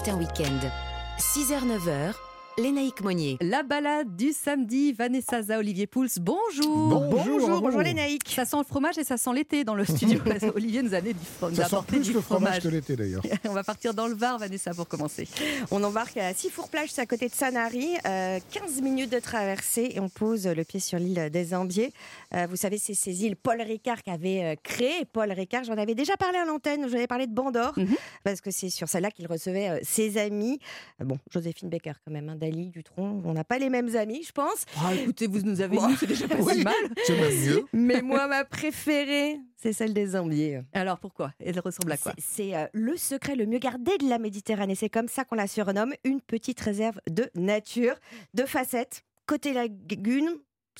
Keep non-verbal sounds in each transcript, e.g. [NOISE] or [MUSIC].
Matin Week-end. 6h-9h, Lénaïque Monnier. La balade du samedi, Vanessa Za, Olivier Pouls, bonjour Bonjour, Bonjour, bonjour. Lénaïque. Ça sent le fromage et ça sent l'été dans le studio. [LAUGHS] Olivier nous a amené du, fro- nous a Ça sent plus du le fromage fromage. que l'été d'ailleurs. [LAUGHS] On va partir dans le Var, Vanessa, pour commencer. On embarque à Sifour-Plage, c'est à côté de Sanary. Euh, 15 minutes de traversée et on pose le pied sur l'île des Ambiers. Euh, vous savez, c'est ces îles Paul Ricard qui avait euh, créé. Paul Ricard, j'en avais déjà parlé à l'antenne, je vous avais parlé de Bandor, Mhm. parce que c'est sur celle-là qu'il recevait euh, ses amis. Bon, Joséphine Becker quand même, hein, Dali, Dutronc, on n'a pas les mêmes amis, je pense. Ah, écoutez, vous nous avez dit, c'est déjà pas Oui. [LAUGHS] si mal. Mieux. [LAUGHS] Mais moi, ma préférée, c'est celle des Ambiers. Alors pourquoi? Elle ressemble à quoi? C'est c'est, euh, le secret le mieux gardé de la Méditerranée. C'est comme ça qu'on la surnomme, une petite réserve de nature, de facettes. Côté lagune,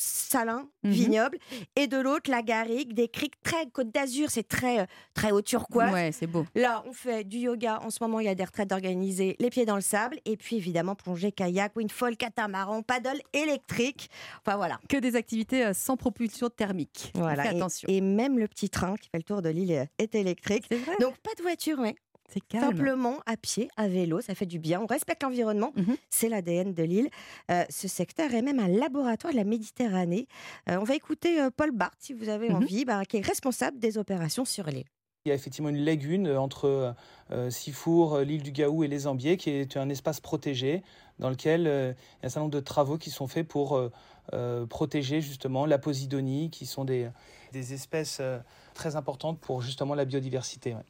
salin, Mhm. vignoble, et de l'autre, la garrigue, des criques très Côte d'Azur, c'est très, euh, très haut turquoise. Ouais, c'est beau. Là, on fait du yoga. En ce moment, il y a des retraites organisées, les pieds dans le sable. Et puis, évidemment, plongée, kayak, windfall, catamaran, paddle électrique. Enfin, voilà. Que des activités euh, sans propulsion thermique. voilà. Et- attention. Et, même le petit train qui fait le tour de l'île est électrique. C'est vrai, Donc, pas de voiture, ouais. C'est calme. Simplement à pied, à vélo, ça fait du bien. On respecte l'environnement, Mhm. c'est l'ADN de l'île. Euh, ce secteur est même un laboratoire de la Méditerranée. Euh, on va écouter euh, Paul Barthes, si vous avez Mhm. envie, bah, qui est responsable des opérations sur l'île. Il y a effectivement une lagune entre euh, Sifour, l'île du Gaou et les Ambiers, qui est un espace protégé dans lequel euh, il y a un certain nombre de travaux qui sont faits pour euh, protéger justement la posidonie, qui sont des, des espèces euh, très importantes pour justement la biodiversité. ouais.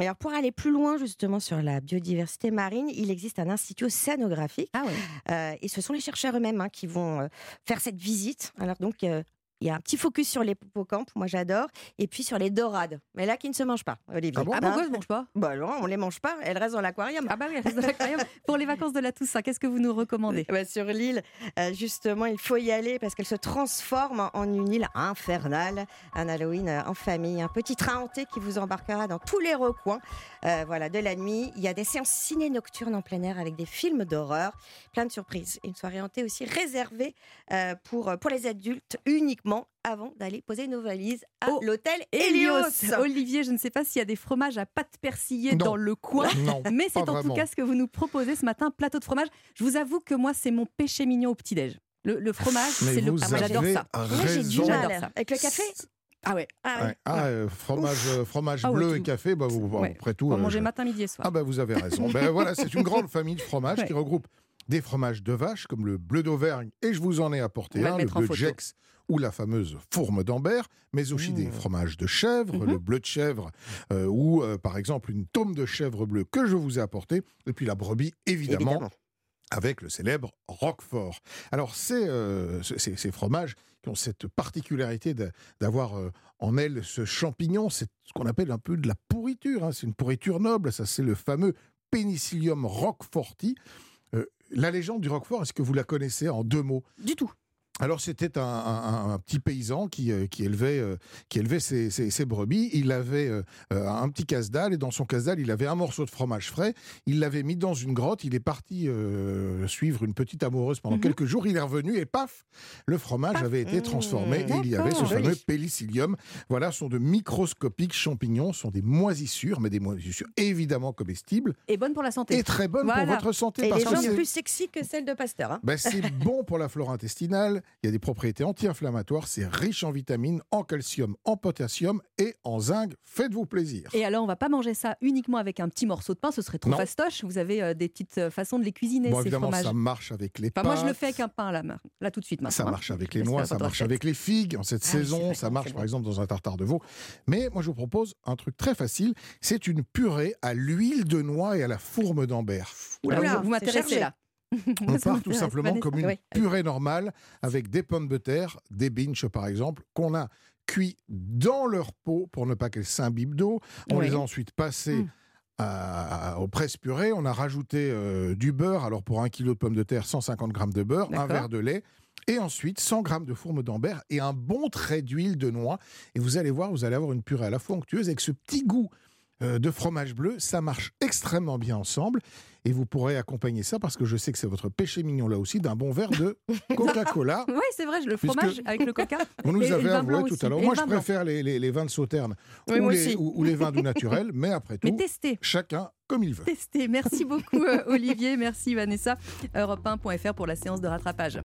Alors pour aller plus loin justement sur la biodiversité marine, il existe un institut océanographique Ah ouais. euh, et ce sont les chercheurs eux-mêmes hein, qui vont euh, faire cette visite. Alors donc euh, il y a un petit focus sur les hippocampes, moi j'adore, et puis sur les dorades, mais là qui ne se mangent pas, Olivier. Ah bon Ah Hein pourquoi je mange pas? Bah non, on les mange pas, elles restent dans l'aquarium. Ah bah oui, elle reste dans l'aquarium. [LAUGHS] Pour les vacances de la Toussaint, qu'est-ce que vous nous recommandez? Bah, sur l'île, euh, justement, il faut y aller parce qu'elle se transforme en- une île infernale. Un Halloween euh, en famille, un petit train hanté qui vous embarquera dans tous les recoins euh, voilà, de la nuit. Il y a des séances ciné nocturnes en plein air avec des films d'horreur, plein de surprises. Une soirée hantée aussi réservée euh, pour, pour les adultes uniquement avant d'aller poser nos valises à Oh, l'hôtel. Hélios. Olivier, je ne sais pas s'il y a des fromages à pâte persillée Non. dans le coin. Non, [LAUGHS] Mais c'est en tout cas ce que vous nous proposez ce matin, plateau de fromage. Je vous avoue que moi, c'est mon péché mignon au petit-déj. Le, le fromage, c'est le. vous Ah, moi, j'adore avez ça. Moi, j'ai du raison. J'adore mal. ça. Avec le café Ah ouais. Ah, ouais. Ouais. Ah, euh, fromage, euh, fromage Ah ouais, bleu tout. et café, bah, vous, Ouais. après tout. Pour euh, manger je- matin, midi et soir. Ah bah vous avez raison. ben voilà, c'est une grande famille de fromages [LAUGHS] Ouais. qui regroupe des fromages de vache comme le bleu d'Auvergne et je vous en ai apporté un, le bleu de. Gex ou la fameuse fourme d'Ambert, mais aussi des Mmh. fromages de chèvre, Mhm. le bleu de chèvre euh, ou euh, par exemple une tome de chèvre bleue que je vous ai apporté et puis la brebis évidemment, Évidemment. avec le célèbre Roquefort. Alors c'est euh, ce- ces, ces fromages qui ont cette particularité d'avoir en elles ce champignon, c'est ce qu'on appelle un peu de la pourriture, hein. c'est une pourriture noble, ça c'est le fameux Penicillium roqueforti. La légende du Roquefort, est-ce que vous la connaissez en deux mots? Du tout. Alors c'était un, un- un petit paysan qui, euh, qui élevait, euh, qui élevait ses, ses- ses brebis. Il avait euh, euh, un petit casse-dalle et dans son casse-dalle, il avait un morceau de fromage frais. Il l'avait mis dans une grotte. Il est parti euh, suivre une petite amoureuse pendant Mhm. quelques jours. Il est revenu et paf, le fromage avait été Mmh, transformé et il y avait ce fameux pélicillium. Voilà, ce sont de microscopiques champignons, ce sont des moisissures, mais des moisissures évidemment comestibles Et bonne pour la santé. et très bonnes Voilà. pour votre santé. Et parce les que jambes c'est- plus sexy que celles de Pasteur. hein. ben, c'est [LAUGHS] bon pour la flore intestinale, il y a des propriétés anti-inflammatoires, c'est riche en vitamines, en calcium, en potassium et en zinc. Faites-vous plaisir. Et alors, on va pas manger ça uniquement avec un petit morceau de pain, ce serait trop Non. fastoche. Vous avez euh, des petites euh, façons de les cuisiner, Bon, ces évidemment, fromages. ça marche avec les Enfin, moi, je le fais avec un pain, là, là tout de suite. Maintenant, Ça hein. marche avec les noix, ça marche avec les figues en cette Ah saison, vrai, ça marche par exemple dans un tartare de veau. Mais moi je vous propose un truc très facile, c'est une purée à l'huile de noix et à la fourme d'ambert. Vous- m'intéressez là. On part tout simplement comme une purée normale avec des pommes de terre, des binches par exemple, qu'on a cuit dans leur peau pour ne pas qu'elles s'imbibent d'eau. On Oui. les a ensuite passées Mm. à- au presse-purée. On a rajouté euh, du beurre. Alors pour un kilo de pommes de terre, 150 grammes de beurre, un verre de lait. Et ensuite, 100 grammes de fourme d'ambert et un bon trait d'huile de noix. Et vous allez voir, vous allez avoir une purée à la fois onctueuse avec ce petit goût de fromage bleu. Ça marche extrêmement bien ensemble. Et vous pourrez accompagner ça, parce que je sais que c'est votre péché mignon là aussi, d'un bon verre de [LAUGHS] Coca-Cola. Oui, c'est vrai, le fromage avec le coca. [LAUGHS] Vous nous Et- et blanc avoué tout aussi. à l'heure. Moi, je préfère les, les- les vins de sauterne Oui, ou, les, aussi. ou- ou les vins doux [LAUGHS] naturels, mais après tout, Mais chacun comme il veut. Testé. Merci beaucoup, euh, Olivier. Merci, Vanessa. Europe1.fr pour la séance de rattrapage.